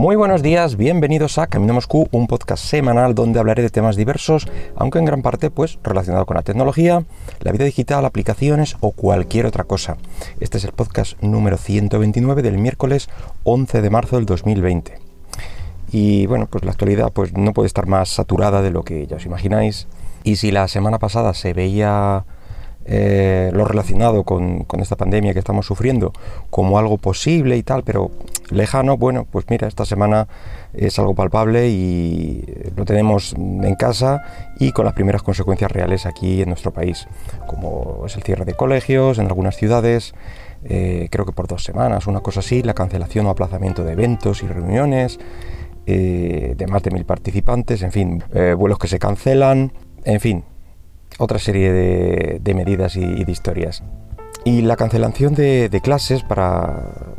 Muy buenos días, bienvenidos a Camino Moscú, un podcast semanal donde hablaré de temas diversos, aunque en gran parte pues relacionado con la tecnología, la vida digital, aplicaciones o cualquier otra cosa. Este es el podcast número 129 del miércoles 11 de marzo del 2020. Y bueno, pues la actualidad pues no puede estar más saturada de lo que ya os imagináis. Y si la semana pasada se veía eh, lo relacionado con, esta pandemia que estamos sufriendo como algo posible y tal, pero lejano, bueno, pues mira, esta semana es algo palpable y lo tenemos en casa y con las primeras consecuencias reales aquí en nuestro país, como es el cierre de colegios en algunas ciudades, eh, creo que por dos semanas, una cosa así, la cancelación o aplazamiento de eventos y reuniones. Eh, de más de mil participantes, en fin, vuelos que se cancelan, en fin, otra serie de, medidas y, de historias. Y la cancelación de, clases para,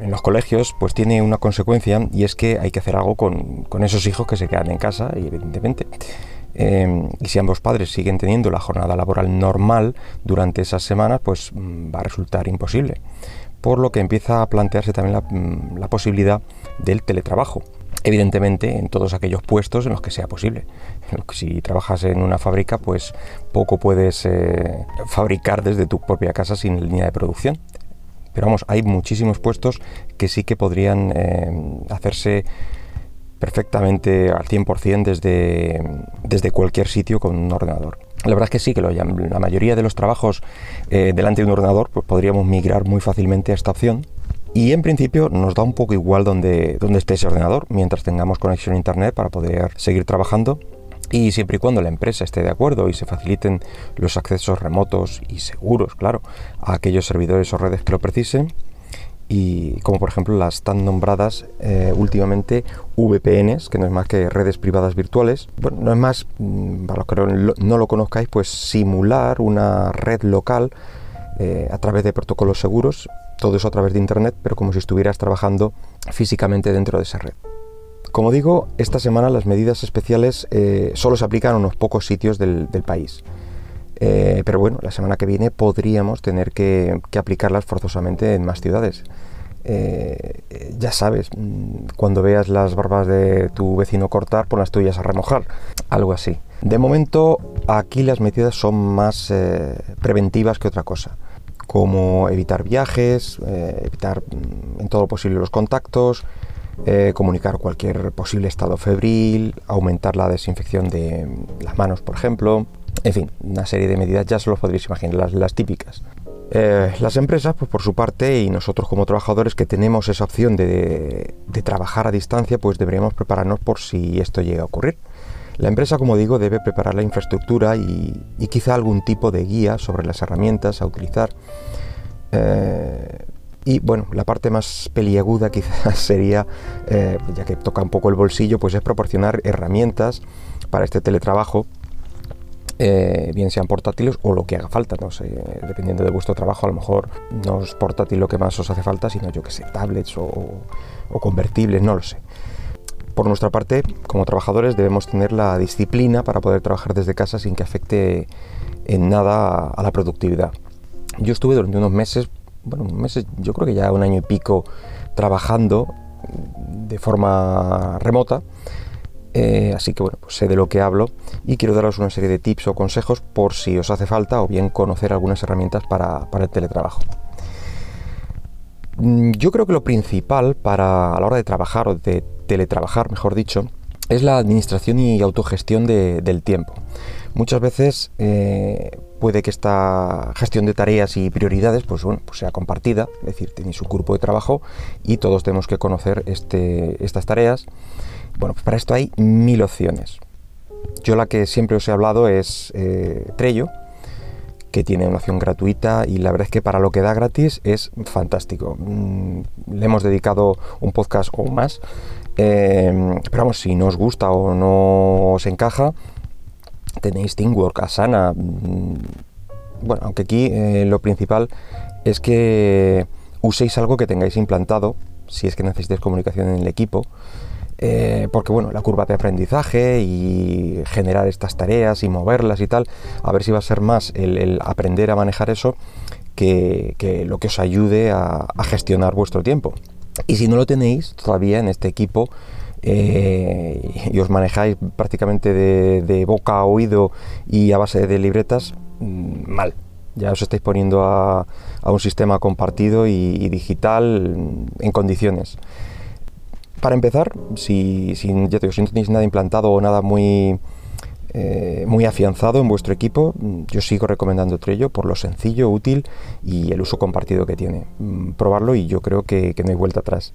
en los colegios pues tiene una consecuencia y es que hay que hacer algo con, esos hijos que se quedan en casa, y evidentemente. Em, y si ambos padres siguen teniendo la jornada laboral normal durante esas semanas, pues mm, va a resultar imposible. Por lo que empieza a plantearse también la, mm, la posibilidad del teletrabajo evidentemente en todos aquellos puestos en los que sea posible. Si trabajas en una fábrica, pues poco puedes eh, fabricar desde tu propia casa sin línea de producción. Pero vamos, hay muchísimos puestos que sí que podrían eh, hacerse perfectamente al 100% desde, desde cualquier sitio con un ordenador. La verdad es que sí, que lo, la mayoría de los trabajos eh, delante de un ordenador pues podríamos migrar muy fácilmente a esta opción y en principio nos da un poco igual donde, donde esté ese ordenador, mientras tengamos conexión a Internet para poder seguir trabajando. Y siempre y cuando la empresa esté de acuerdo y se faciliten los accesos remotos y seguros, claro, a aquellos servidores o redes que lo precisen, y como por ejemplo las tan nombradas eh, últimamente VPNs, que no es más que redes privadas virtuales. Bueno, no es más, mm, para los que no lo conozcáis, pues simular una red local eh, a través de protocolos seguros todo eso a través de Internet, pero como si estuvieras trabajando físicamente dentro de esa red. Como digo, esta semana las medidas especiales eh, solo se aplican a unos pocos sitios del, país. Eh, pero bueno, la semana que viene podríamos tener que, aplicarlas forzosamente en más ciudades. Eh, ya sabes, mm, cuando veas las barbas de tu vecino cortar, pon las tuyas a remojar, algo así. De momento, aquí las medidas son más preventivas que otra cosa como evitar viajes, eh, evitar mm, en todo lo posible los contactos, eh, comunicar cualquier posible estado febril, aumentar la desinfección de las manos, por ejemplo, en fin, una serie de medidas ya se lo podréis imaginar, las, típicas. Eh, las empresas, pues por su parte, y nosotros como trabajadores que tenemos esa opción de, de trabajar a distancia, pues deberíamos prepararnos por si esto llega a ocurrir. La empresa, como digo, debe preparar la infraestructura y, quizá algún tipo de guía sobre las herramientas a utilizar. Eh, y bueno, la parte más peliaguda quizás sería, eh, ya que toca un poco el bolsillo, pues es proporcionar herramientas para este teletrabajo, eh, bien sean portátiles o lo que haga falta, no sé, dependiendo de vuestro trabajo, a lo mejor no es portátil lo que más os hace falta, sino yo que sé, tablets o, o convertibles, no lo sé. Por nuestra parte, como trabajadores debemos tener la disciplina para poder trabajar desde casa sin que afecte en nada a la productividad. Yo estuve durante unos meses, bueno, meses, yo creo que ya un año y pico trabajando de forma remota, eh, así que bueno, pues sé de lo que hablo y quiero daros una serie de tips o consejos por si os hace falta o bien conocer algunas herramientas para, para el teletrabajo. Mm, yo creo que lo principal para a la hora de trabajar o de teletrabajar, mejor dicho, es la administración y autogestión del tiempo. Muchas veces eh, puede que esta gestión de tareas y prioridades pues, bueno, pues sea compartida, es decir, tenéis un grupo de trabajo y todos tenemos que conocer este, estas tareas. Bueno, pues para esto hay mil opciones. Yo la que siempre os he hablado es eh, Trello, que tiene una opción gratuita y la verdad es que para lo que da gratis es fantástico. Mm, le hemos dedicado un podcast o más eh, pero vamos, si no os gusta o no os encaja, tenéis Teamwork, Asana. Mm, bueno, aunque aquí eh, lo principal es que uséis algo que tengáis implantado, si es que necesitáis comunicación en el equipo. Eh, porque bueno, la curva de aprendizaje y generar estas tareas y moverlas y tal, a ver si va a ser más el, aprender a manejar eso que, lo que os ayude a gestionar vuestro tiempo. Y si no lo tenéis todavía en este equipo, eh, y os manejáis prácticamente de, boca a oído y a base de libretas, mm, mal. Ya os estáis poniendo a, un sistema compartido y, digital en condiciones. Para empezar, si, ya no tenéis nada implantado o nada muy, eh, muy afianzado en vuestro equipo, yo sigo recomendando Trello por lo sencillo, útil y el uso compartido que tiene. Mm, probarlo y yo creo que no hay vuelta atrás.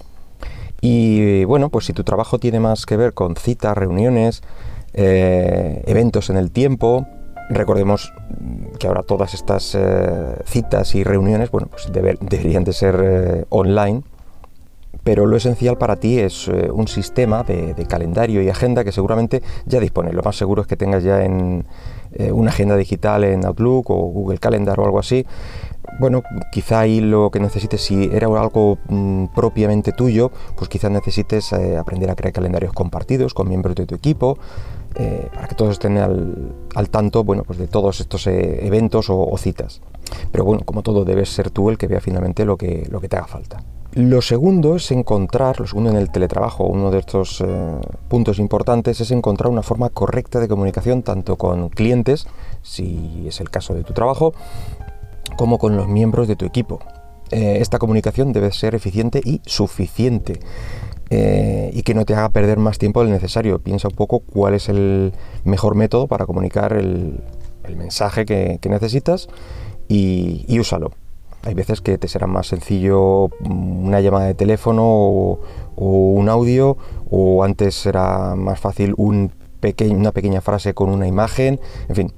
Y bueno, pues si tu trabajo tiene más que ver con citas, reuniones, eh, eventos en el tiempo, recordemos que ahora todas estas eh, citas y reuniones, bueno, pues deberían de ser eh, online, pero lo esencial para ti es un sistema de, calendario y agenda que seguramente ya dispones. Lo más seguro es que tengas ya en una agenda digital en Outlook o Google Calendar o algo así, bueno, quizá ahí lo que necesites, si era algo mm, propiamente tuyo, pues quizás necesites eh, aprender a crear calendarios compartidos con miembros de tu equipo, eh, para que todos estén al, tanto bueno, pues de todos estos eh, eventos o, citas. Pero bueno, como todo, debes ser tú el que vea finalmente lo que te haga falta. Lo segundo es encontrar, lo segundo en el teletrabajo, uno de estos puntos importantes es encontrar una forma correcta de comunicación tanto con clientes, si es el caso de tu trabajo, como con los miembros de tu equipo. Eh, esta comunicación debe ser eficiente y suficiente eh, y que no te haga perder más tiempo del necesario. Piensa un poco cuál es el mejor método para comunicar el, mensaje que, necesitas y, úsalo. Hay veces que te será más sencillo una llamada de teléfono o, un audio, o antes será más fácil un una pequeña frase con una imagen. En fin,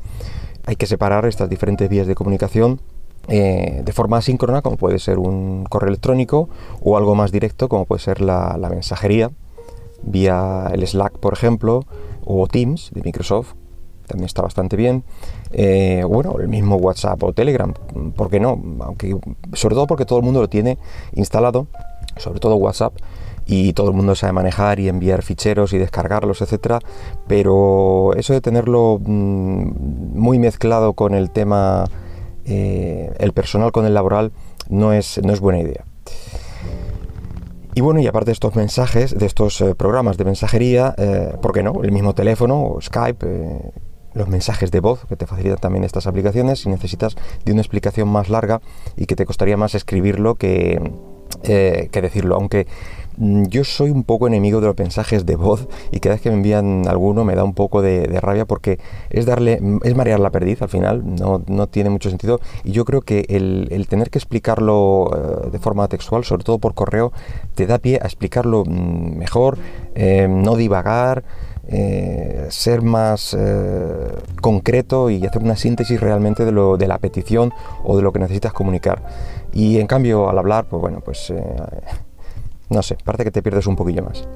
hay que separar estas diferentes vías de comunicación eh, de forma asíncrona, como puede ser un correo electrónico, o algo más directo, como puede ser la, mensajería, vía el Slack, por ejemplo, o Teams de Microsoft, también está bastante bien. Eh, bueno, el mismo WhatsApp o Telegram, ¿por qué no? Aunque, sobre todo porque todo el mundo lo tiene instalado, sobre todo WhatsApp, y todo el mundo sabe manejar y enviar ficheros y descargarlos, etcétera. Pero eso de tenerlo mm, muy mezclado con el tema eh, el personal con el laboral no es, no es buena idea. Y bueno, y aparte de estos mensajes, de estos eh, programas de mensajería, eh, ¿por qué no? El mismo teléfono o Skype, los mensajes de voz que te facilitan también estas aplicaciones si necesitas de una explicación más larga y que te costaría más escribirlo que, que decirlo. Aunque Mm, yo soy un poco enemigo de los mensajes de voz y cada vez que me envían alguno me da un poco de, rabia porque es darle, es marear la perdiz al final, no, no tiene mucho sentido y yo creo que el, tener que explicarlo eh, de forma textual, sobre todo por correo, te da pie a explicarlo mm, mejor, eh, no divagar. Eh, ser más concreto y hacer una síntesis realmente de, lo, de la petición o de lo que necesitas comunicar. Y en cambio, al hablar, pues bueno, pues no sé, parece que te pierdes un poquillo más.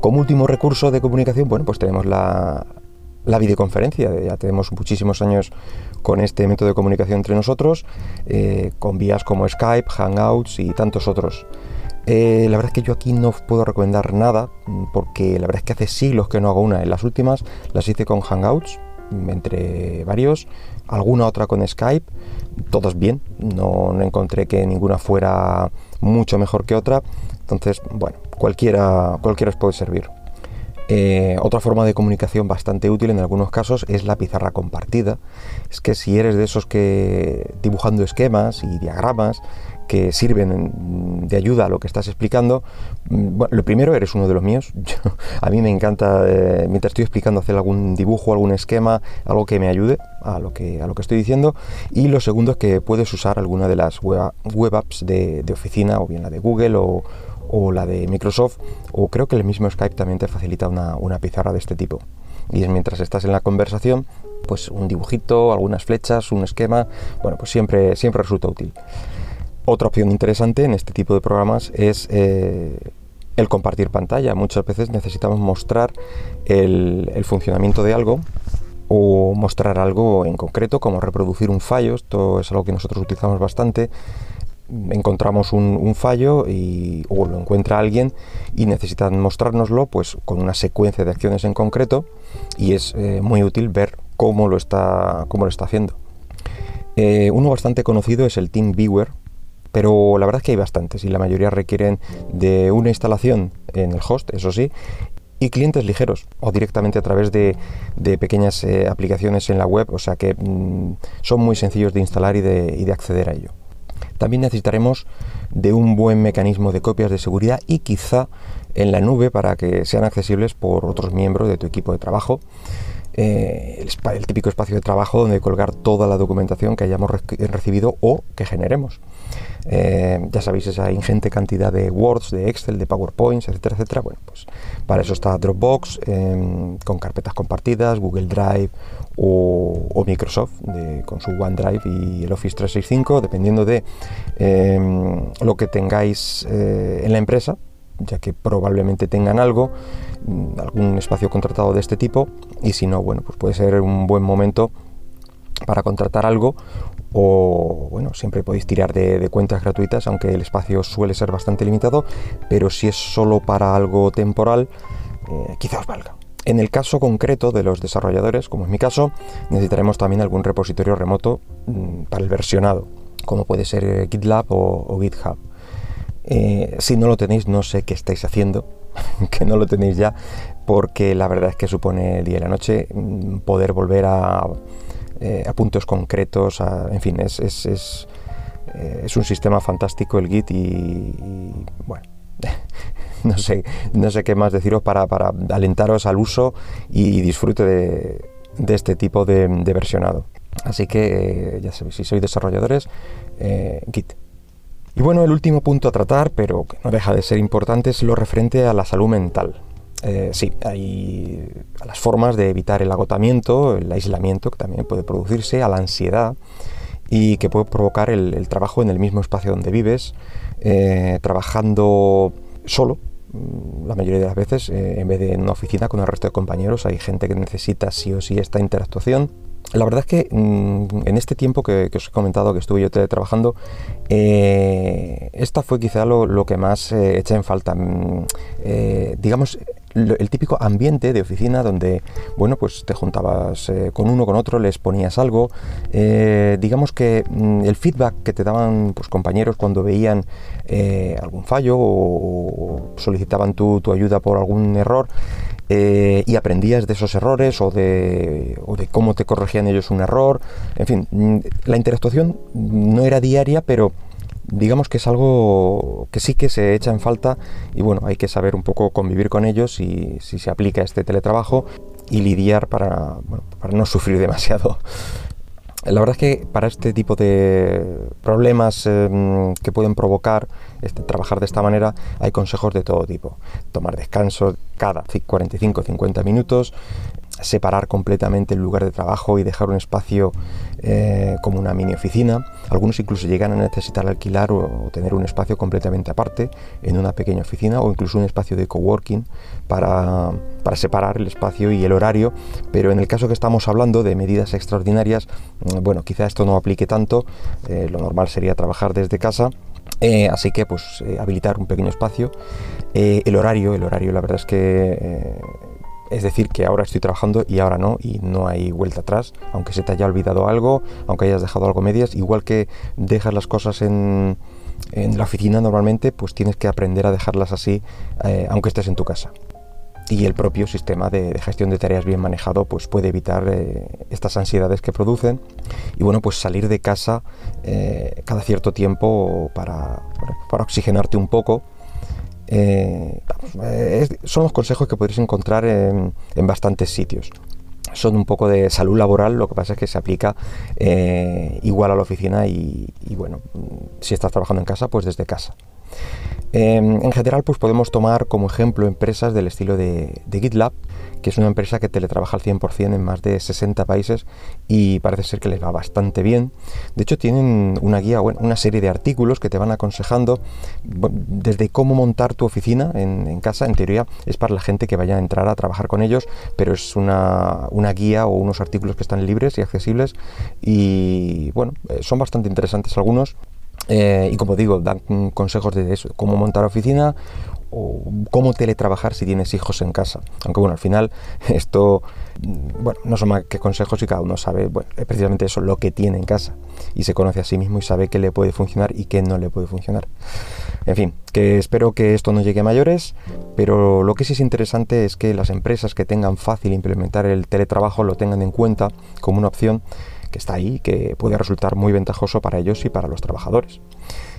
Como último recurso de comunicación, bueno, pues tenemos la, videoconferencia. Ya tenemos muchísimos años con este método de comunicación entre nosotros, eh, con vías como Skype, Hangouts y tantos otros. Eh, la verdad es que yo aquí no puedo recomendar nada, porque la verdad es que hace siglos que no hago una. En las últimas las hice con Hangouts, entre varios, alguna otra con Skype, todos bien, no, encontré que ninguna fuera mucho mejor que otra entonces, bueno, cualquiera, cualquiera os puede servir. Eh, otra forma de comunicación bastante útil en algunos casos es la pizarra compartida. Es que si eres de esos que dibujando esquemas y diagramas que sirven de ayuda a lo que estás explicando, mm, lo primero eres uno de los míos. a mí me encanta, eh, mientras estoy explicando, hacer algún dibujo, algún esquema, algo que me ayude a lo que, a lo que estoy diciendo. Y lo segundo es que puedes usar alguna de las web, apps de, oficina, o bien la de Google o la de Microsoft, o creo que el mismo Skype también te facilita una, pizarra de este tipo. Y es mientras estás en la conversación, pues un dibujito, algunas flechas, un esquema, bueno, pues siempre, siempre resulta útil. Otra opción interesante en este tipo de programas es eh, el compartir pantalla. Muchas veces necesitamos mostrar el, el, funcionamiento de algo o mostrar algo en concreto, como reproducir un fallo. Esto es algo que nosotros utilizamos bastante encontramos un, fallo y, o lo encuentra alguien y necesitan mostrárnoslo pues con una secuencia de acciones en concreto y es eh, muy útil ver cómo lo está, cómo lo está haciendo. Eh, uno bastante conocido es el Team Viewer, pero la verdad es que hay bastantes y la mayoría requieren de una instalación en el host, eso sí, y clientes ligeros o directamente a través de, pequeñas eh, aplicaciones en la web, o sea que mm, son muy sencillos de instalar y de, y de acceder a ello. También necesitaremos de un buen mecanismo de copias de seguridad y quizá en la nube para que sean accesibles por otros miembros de tu equipo de trabajo. Eh, el, típico espacio de trabajo donde colgar toda la documentación que hayamos recibido o que generemos. Eh, ya sabéis esa ingente cantidad de Words, de Excel, de PowerPoints, etcétera, etcétera. Bueno, pues para eso está Dropbox em, con carpetas compartidas, Google Drive o, Microsoft con su OneDrive y el Office 365, dependiendo de em, lo que tengáis eh, en la empresa ya que probablemente tengan algo, mm, algún espacio contratado de este tipo, y si no, bueno, pues puede ser un buen momento para contratar algo o bueno, siempre podéis tirar de, cuentas gratuitas, aunque el espacio suele ser bastante limitado, pero si es solo para algo temporal, eh, quizá os valga. En el caso concreto de los desarrolladores, como es mi caso, necesitaremos también algún repositorio remoto mm, para el versionado, como puede ser eh, GitLab o GitHub. Eh, si no lo tenéis, no sé qué estáis haciendo, que no lo tenéis ya, porque la verdad es que supone el día y la noche mm, poder volver a, eh, puntos concretos, en fin, eh, es, un sistema fantástico el Git y, bueno, no sé, no sé qué más deciros para, alentaros al uso y disfrute de, de este tipo de, de, versionado. Así que ya sabéis, si sois desarrolladores, Git. Y bueno, el último punto a tratar, pero que no deja de ser importante, es lo referente a la salud mental. Eh, sí, hay las formas de evitar el agotamiento, el aislamiento que también puede producirse, a la ansiedad y que puede provocar el, trabajo en el mismo espacio donde vives, eh, trabajando solo, mm, la mayoría de las veces, eh, en vez de en una oficina con el resto de compañeros, hay gente que necesita sí o sí esta interactuación la verdad es que mm, en este tiempo que, os he comentado que estuve yo trabajando, eh, esta fue quizá lo, que más eh, eché en falta. Mm, eh, digamos, el típico ambiente de oficina donde, bueno, pues te juntabas con uno, con otro, les ponías algo. digamos que mm, el feedback que te daban pues, compañeros cuando veían algún fallo o, solicitaban tu, tu ayuda por algún error, eh, y aprendías de esos errores o de, cómo te corregían ellos un error. En fin, mm, la interactuación no era diaria, pero digamos que es algo que sí que se echa en falta y bueno, hay que saber un poco convivir con ellos y si se aplica este teletrabajo y lidiar para no sufrir demasiado la verdad es que para este tipo de problemas em, que pueden provocar este, trabajar de esta manera hay consejos de todo tipo. Tomar descanso cada 45-50 minutos, separar completamente el lugar de trabajo y dejar un espacio eh, como una mini oficina. Algunos incluso llegan a necesitar alquilar o, tener un espacio completamente aparte en una pequeña oficina o incluso un espacio de coworking para, para separar el espacio y el horario. Pero en el caso que estamos hablando de medidas extraordinarias, mm, bueno, quizá esto no aplique tanto. Eh, lo normal sería trabajar desde casa. Eh, así que pues habilitar un pequeño espacio. el horario, el horario la verdad es que es decir, que ahora estoy trabajando y ahora no, y no hay vuelta atrás, aunque se te haya olvidado algo, aunque hayas dejado algo medias, igual que dejas las cosas en, la oficina normalmente, pues tienes que aprender a dejarlas así, eh, aunque estés en tu casa. Y el propio sistema de, gestión de tareas bien manejado pues puede evitar eh, estas ansiedades que producen. Y bueno, pues salir de casa eh, cada cierto tiempo para, para oxigenarte un poco eh, eh, son los consejos que podéis encontrar en, bastantes sitios. Son un poco de salud laboral, lo que pasa es que se aplica eh, igual a la oficina y, bueno, si estás trabajando en casa, pues desde casa. en general, pues podemos tomar como ejemplo empresas del estilo de GitLab, que es una empresa que teletrabaja al 100% en más de 60 países y parece ser que les va bastante bien. De hecho, tienen una guía, bueno, una serie de artículos que te van aconsejando desde cómo montar tu oficina en, casa. En teoría es para la gente que vaya a entrar a trabajar con ellos, pero es una, guía o unos artículos que están libres y accesibles y bueno, eh, son bastante interesantes algunos. Eh, y como digo, dan consejos de eso, cómo montar oficina cómo teletrabajar si tienes hijos en casa. Aunque bueno, al final esto, bueno, no son más que consejos y cada uno sabe, bueno, precisamente eso, lo que tiene en casa. Y se conoce a sí mismo y sabe qué le puede funcionar y qué no le puede funcionar. En fin, que espero que esto no llegue a mayores, pero lo que sí es interesante es que las empresas que tengan fácil implementar el teletrabajo lo tengan en cuenta como una opción que está ahí, que puede resultar muy ventajoso para ellos y para los trabajadores.